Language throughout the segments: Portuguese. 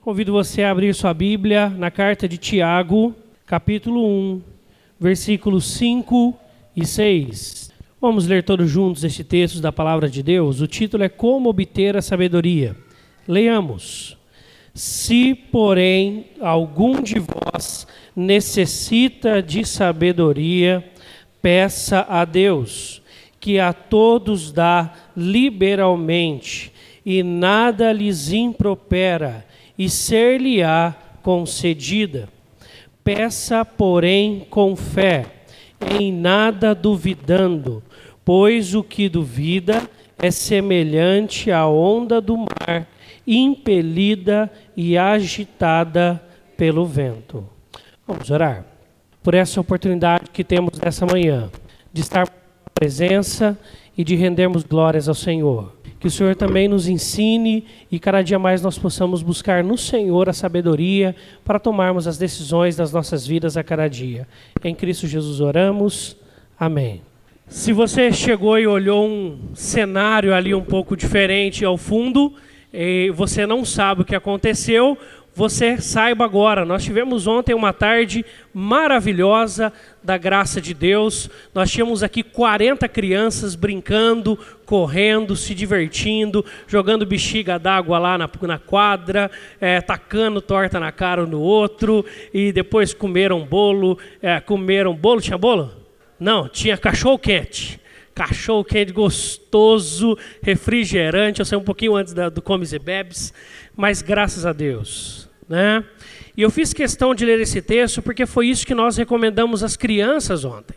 Convido você a abrir sua Bíblia na carta de Tiago, capítulo 1, versículos 5 e 6. Vamos ler todos juntos este texto da palavra de Deus. O título é Como obter a sabedoria. Leiamos. Se, porém, algum de vós necessita de sabedoria, peça a Deus, que a todos dá liberalmente, e nada lhes impropera, e ser-lhe-á concedida. Peça, porém, com fé, em nada duvidando, pois o que duvida é semelhante à onda do mar, impelida e agitada pelo vento. Vamos orar por essa oportunidade que temos nessa manhã de estar na presença e de rendermos glórias ao Senhor. Que o Senhor também nos ensine e cada dia mais nós possamos buscar no Senhor a sabedoria para tomarmos as decisões das nossas vidas a cada dia. Em Cristo Jesus oramos. Amém. Se você chegou e olhou um cenário ali um pouco diferente ao fundo, e você não sabe o que aconteceu, você saiba agora. Nós tivemos ontem uma tarde maravilhosa da graça de Deus. Nós tínhamos aqui 40 crianças brincando, correndo, se divertindo, jogando bexiga d'água lá na, na quadra, é, tacando torta na cara um no outro, e depois comeram bolo. É, comeram bolo? Tinha bolo? Não, tinha cachorro quente cachorro quente gostoso, refrigerante. Eu saí um pouquinho antes da, do Comes e Bebes, mas graças a Deus. Né? E eu fiz questão de ler esse texto porque foi isso que nós recomendamos às crianças ontem.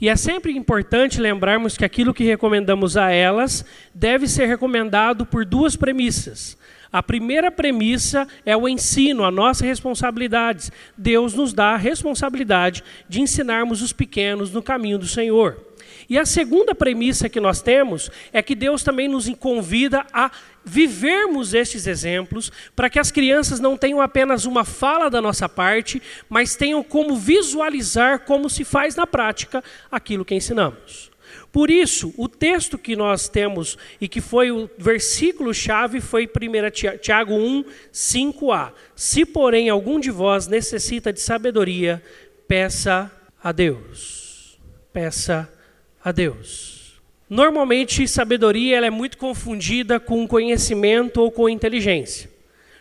E é sempre importante lembrarmos que aquilo que recomendamos a elas deve ser recomendado por duas premissas. A primeira premissa é o ensino, a nossa responsabilidade. Deus nos dá a responsabilidade de ensinarmos os pequenos no caminho do Senhor. E a segunda premissa que nós temos é que Deus também nos convida a vivermos estes exemplos para que as crianças não tenham apenas uma fala da nossa parte, mas tenham como visualizar como se faz na prática aquilo que ensinamos. Por isso, o texto que nós temos e que foi o versículo-chave foi 1 Tiago 1, 5a. Se, porém, algum de vós necessita de sabedoria, peça a Deus. Peça a Deus. Normalmente, sabedoria ela é muito confundida com conhecimento ou com inteligência.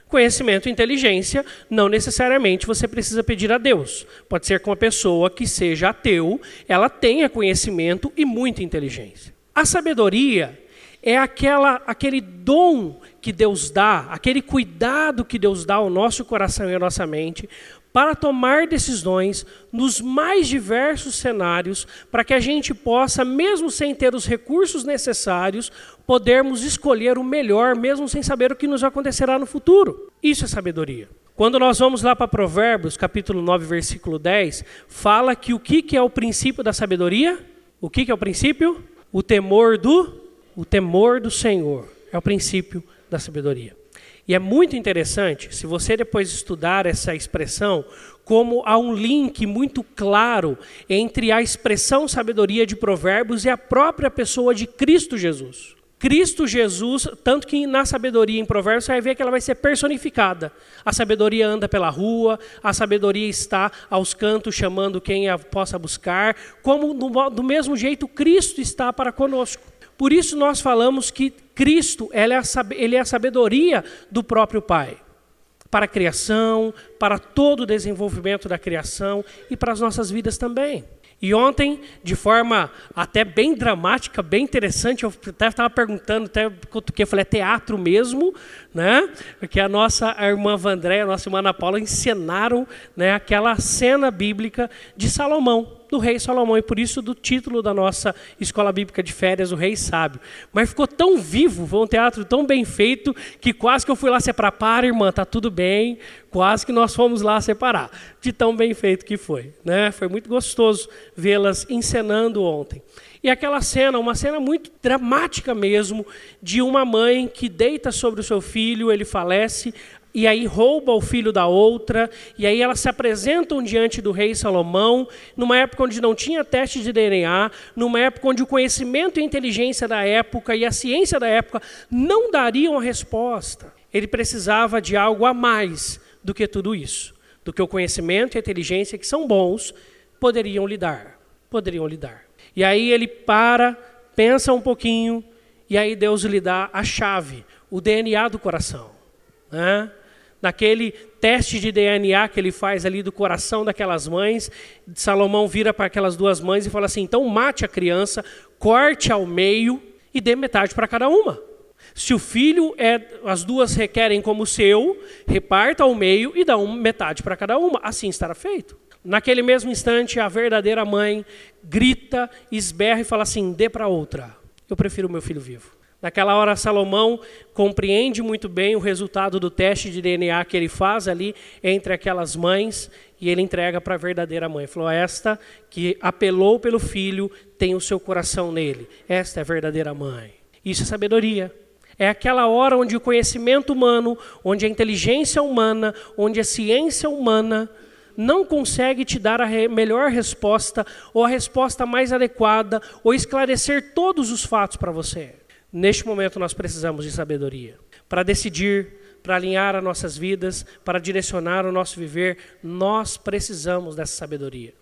Conhecimento e inteligência, não necessariamente você precisa pedir a Deus. Pode ser que uma pessoa que seja ateu, ela tenha conhecimento e muita inteligência. A sabedoria é aquela, aquele dom que Deus dá, aquele cuidado que Deus dá ao nosso coração e à nossa mente, para tomar decisões nos mais diversos cenários, para que a gente possa, mesmo sem ter os recursos necessários, podermos escolher o melhor, mesmo sem saber o que nos acontecerá no futuro. Isso é sabedoria. Quando nós vamos lá para Provérbios, capítulo 9, versículo 10, fala que o que é o princípio da sabedoria? O que é o princípio? O temor do o temor do Senhor é o princípio da sabedoria. E é muito interessante, se você depois estudar essa expressão, como há um link muito claro entre a expressão sabedoria de Provérbios e a própria pessoa de Cristo Jesus. Cristo Jesus, tanto que na sabedoria em Provérbios você vai ver que ela vai ser personificada. A sabedoria anda pela rua, a sabedoria está aos cantos chamando quem a possa buscar, como do mesmo jeito Cristo está para conosco. Por isso nós falamos que Cristo é ele é a sabedoria do próprio Pai. Para a criação, para todo o desenvolvimento da criação e para as nossas vidas também. E ontem, de forma até bem dramática, bem interessante, eu até estava perguntando, até que eu falei, é teatro mesmo, né? Porque a nossa irmã Vandré, a nossa irmã Ana Paula encenaram né, aquela cena bíblica de Salomão do rei Salomão, e por isso do título da nossa escola bíblica de férias, o Rei Sábio. Mas ficou tão vivo, foi um teatro tão bem feito, que quase que eu fui lá separar. Para, irmã, tá tudo bem. Quase que nós fomos lá separar, de tão bem feito que foi. Né? Foi muito gostoso vê-las encenando ontem. E aquela cena, uma cena muito dramática mesmo, de uma mãe que deita sobre o seu filho, ele falece, e aí rouba o filho da outra, e aí elas se apresentam diante do rei Salomão, numa época onde não tinha teste de DNA, numa época onde o conhecimento e a inteligência da época e a ciência da época não dariam a resposta. ele precisava de algo a mais do que tudo isso, do que o conhecimento e a inteligência que são bons poderiam lhe dar, poderiam lhe dar. E aí ele para, pensa um pouquinho e aí Deus lhe dá a chave, o DNA do coração. Né? Naquele teste de DNA que ele faz ali do coração daquelas mães, Salomão vira para aquelas duas mães e fala assim: então mate a criança, corte ao meio e dê metade para cada uma. Se o filho é, as duas requerem como seu, reparta ao meio e dá uma metade para cada uma. Assim estará feito. Naquele mesmo instante, a verdadeira mãe grita, esberra e fala assim: dê para outra. Eu prefiro meu filho vivo. Naquela hora, Salomão compreende muito bem o resultado do teste de DNA que ele faz ali entre aquelas mães e ele entrega para a verdadeira mãe. Falou: Esta que apelou pelo filho tem o seu coração nele. Esta é a verdadeira mãe. Isso é sabedoria. É aquela hora onde o conhecimento humano, onde a inteligência humana, onde a ciência humana não consegue te dar a melhor resposta ou a resposta mais adequada ou esclarecer todos os fatos para você. Neste momento nós precisamos de sabedoria para decidir, para alinhar as nossas vidas, para direcionar o nosso viver. Nós precisamos dessa sabedoria.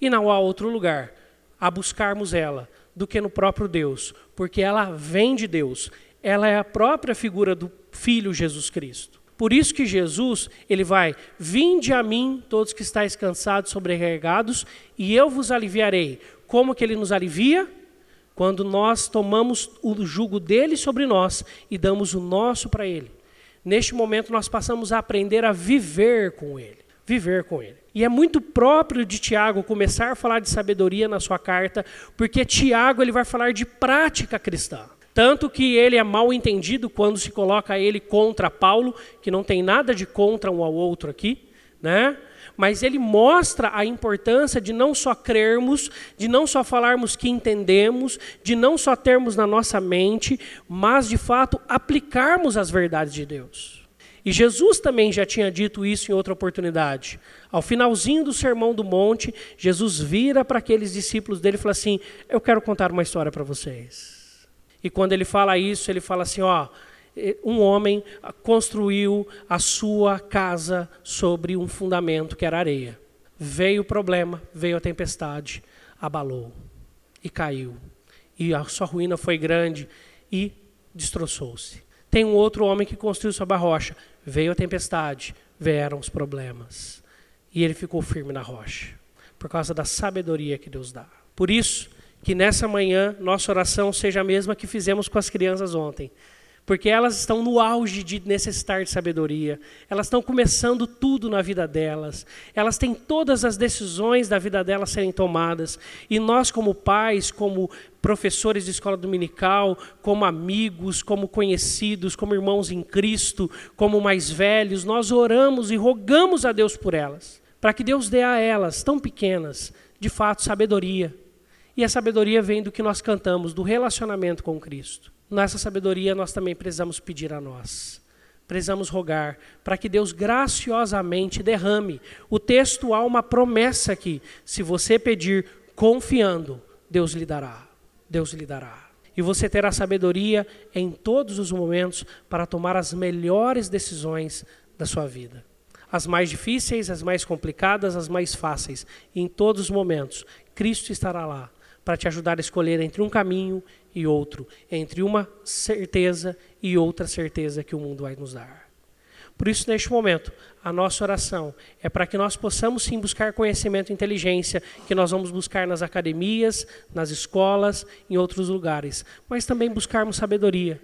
E não há outro lugar a buscarmos ela do que no próprio Deus, porque ela vem de Deus. Ela é a própria figura do Filho Jesus Cristo. Por isso que Jesus, ele vai, vinde a mim, todos que estáis cansados, sobrecarregados, e eu vos aliviarei. Como que ele nos alivia? Quando nós tomamos o jugo dele sobre nós e damos o nosso para ele. Neste momento nós passamos a aprender a viver com ele, viver com ele. E é muito próprio de Tiago começar a falar de sabedoria na sua carta, porque Tiago ele vai falar de prática cristã. Tanto que ele é mal entendido quando se coloca ele contra Paulo, que não tem nada de contra um ao outro aqui, né? Mas ele mostra a importância de não só crermos, de não só falarmos que entendemos, de não só termos na nossa mente, mas de fato aplicarmos as verdades de Deus. E Jesus também já tinha dito isso em outra oportunidade. Ao finalzinho do Sermão do Monte, Jesus vira para aqueles discípulos dele e fala assim: Eu quero contar uma história para vocês. E quando ele fala isso, ele fala assim: ó, um homem construiu a sua casa sobre um fundamento que era areia. Veio o problema, veio a tempestade, abalou e caiu. E a sua ruína foi grande e destroçou-se. Tem um outro homem que construiu sobre a rocha. Veio a tempestade, vieram os problemas. E ele ficou firme na rocha, por causa da sabedoria que Deus dá. Por isso, que nessa manhã nossa oração seja a mesma que fizemos com as crianças ontem. Porque elas estão no auge de necessitar de sabedoria, elas estão começando tudo na vida delas, elas têm todas as decisões da vida delas serem tomadas, e nós, como pais, como professores de escola dominical, como amigos, como conhecidos, como irmãos em Cristo, como mais velhos, nós oramos e rogamos a Deus por elas, para que Deus dê a elas, tão pequenas, de fato, sabedoria e a sabedoria vem do que nós cantamos, do relacionamento com Cristo. Nessa sabedoria nós também precisamos pedir a nós. Precisamos rogar para que Deus graciosamente derrame. O texto há uma promessa aqui: se você pedir confiando, Deus lhe dará. Deus lhe dará. E você terá sabedoria em todos os momentos para tomar as melhores decisões da sua vida. As mais difíceis, as mais complicadas, as mais fáceis. E em todos os momentos, Cristo estará lá para te ajudar a escolher entre um caminho e outro, entre uma certeza e outra certeza que o mundo vai nos dar. Por isso, neste momento, a nossa oração é para que nós possamos sim buscar conhecimento e inteligência, que nós vamos buscar nas academias, nas escolas, em outros lugares, mas também buscarmos sabedoria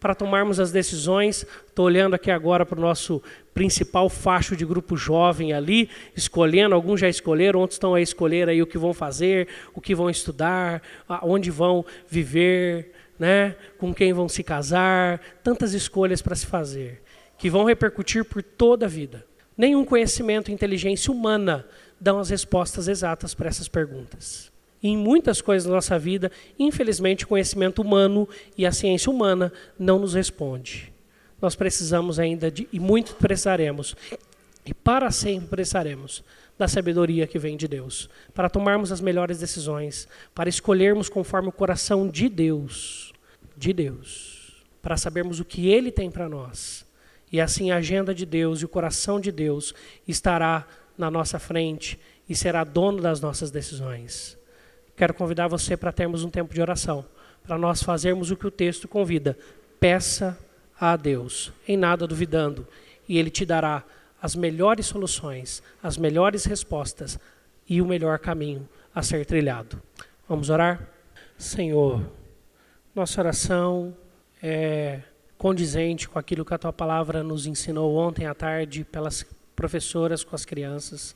para tomarmos as decisões. Estou olhando aqui agora para o nosso principal facho de grupo jovem ali, escolhendo, alguns já escolheram, outros estão a escolher aí o que vão fazer, o que vão estudar, onde vão viver, né? com quem vão se casar, tantas escolhas para se fazer, que vão repercutir por toda a vida. Nenhum conhecimento e inteligência humana dão as respostas exatas para essas perguntas em muitas coisas da nossa vida, infelizmente, o conhecimento humano e a ciência humana não nos responde. Nós precisamos ainda de, e muito precisaremos, e para sempre precisaremos da sabedoria que vem de Deus, para tomarmos as melhores decisões, para escolhermos conforme o coração de Deus, de Deus, para sabermos o que Ele tem para nós E assim a agenda de Deus e o coração de Deus estará na nossa frente e será dono das nossas decisões. Quero convidar você para termos um tempo de oração, para nós fazermos o que o texto convida. Peça a Deus, em nada duvidando, e Ele te dará as melhores soluções, as melhores respostas e o melhor caminho a ser trilhado. Vamos orar? Senhor, nossa oração é condizente com aquilo que a tua palavra nos ensinou ontem à tarde pelas professoras com as crianças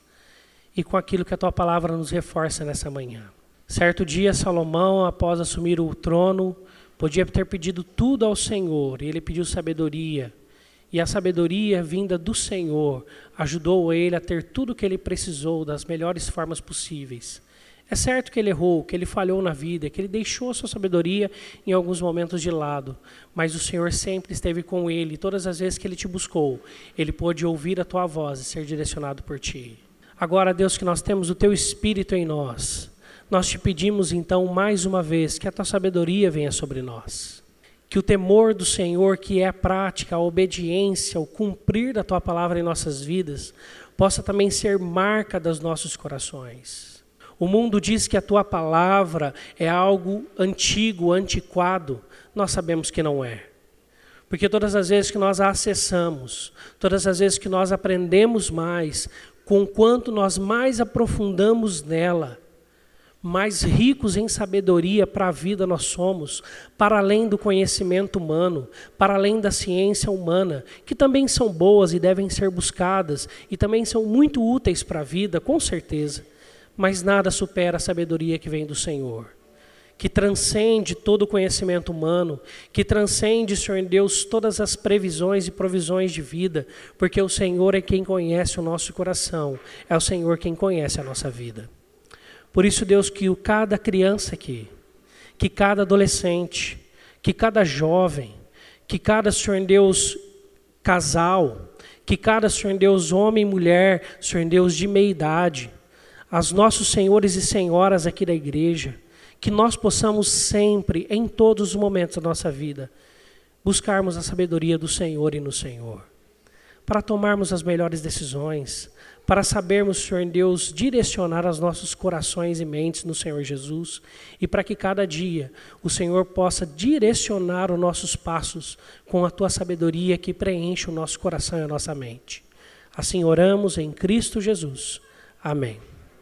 e com aquilo que a tua palavra nos reforça nessa manhã. Certo dia, Salomão, após assumir o trono, podia ter pedido tudo ao Senhor, e ele pediu sabedoria. E a sabedoria vinda do Senhor ajudou ele a ter tudo o que ele precisou das melhores formas possíveis. É certo que ele errou, que ele falhou na vida, que ele deixou a sua sabedoria em alguns momentos de lado, mas o Senhor sempre esteve com ele. Todas as vezes que ele te buscou, ele pôde ouvir a tua voz e ser direcionado por ti. Agora, Deus, que nós temos o teu Espírito em nós, nós te pedimos então mais uma vez que a tua sabedoria venha sobre nós. Que o temor do Senhor, que é a prática, a obediência, o cumprir da tua palavra em nossas vidas, possa também ser marca dos nossos corações. O mundo diz que a tua palavra é algo antigo, antiquado. Nós sabemos que não é. Porque todas as vezes que nós a acessamos, todas as vezes que nós aprendemos mais, com quanto nós mais aprofundamos nela, mais ricos em sabedoria para a vida nós somos, para além do conhecimento humano, para além da ciência humana, que também são boas e devem ser buscadas e também são muito úteis para a vida, com certeza. Mas nada supera a sabedoria que vem do Senhor, que transcende todo o conhecimento humano, que transcende, Senhor Deus, todas as previsões e provisões de vida, porque o Senhor é quem conhece o nosso coração, é o Senhor quem conhece a nossa vida. Por isso, Deus, que cada criança aqui, que cada adolescente, que cada jovem, que cada, Senhor Deus, casal, que cada, Senhor Deus, homem e mulher, Senhor Deus, de meia idade, as nossos senhores e senhoras aqui da igreja, que nós possamos sempre, em todos os momentos da nossa vida, buscarmos a sabedoria do Senhor e no Senhor, para tomarmos as melhores decisões, para sabermos, Senhor Deus, direcionar os nossos corações e mentes no Senhor Jesus e para que cada dia o Senhor possa direcionar os nossos passos com a tua sabedoria que preenche o nosso coração e a nossa mente. Assim oramos em Cristo Jesus. Amém.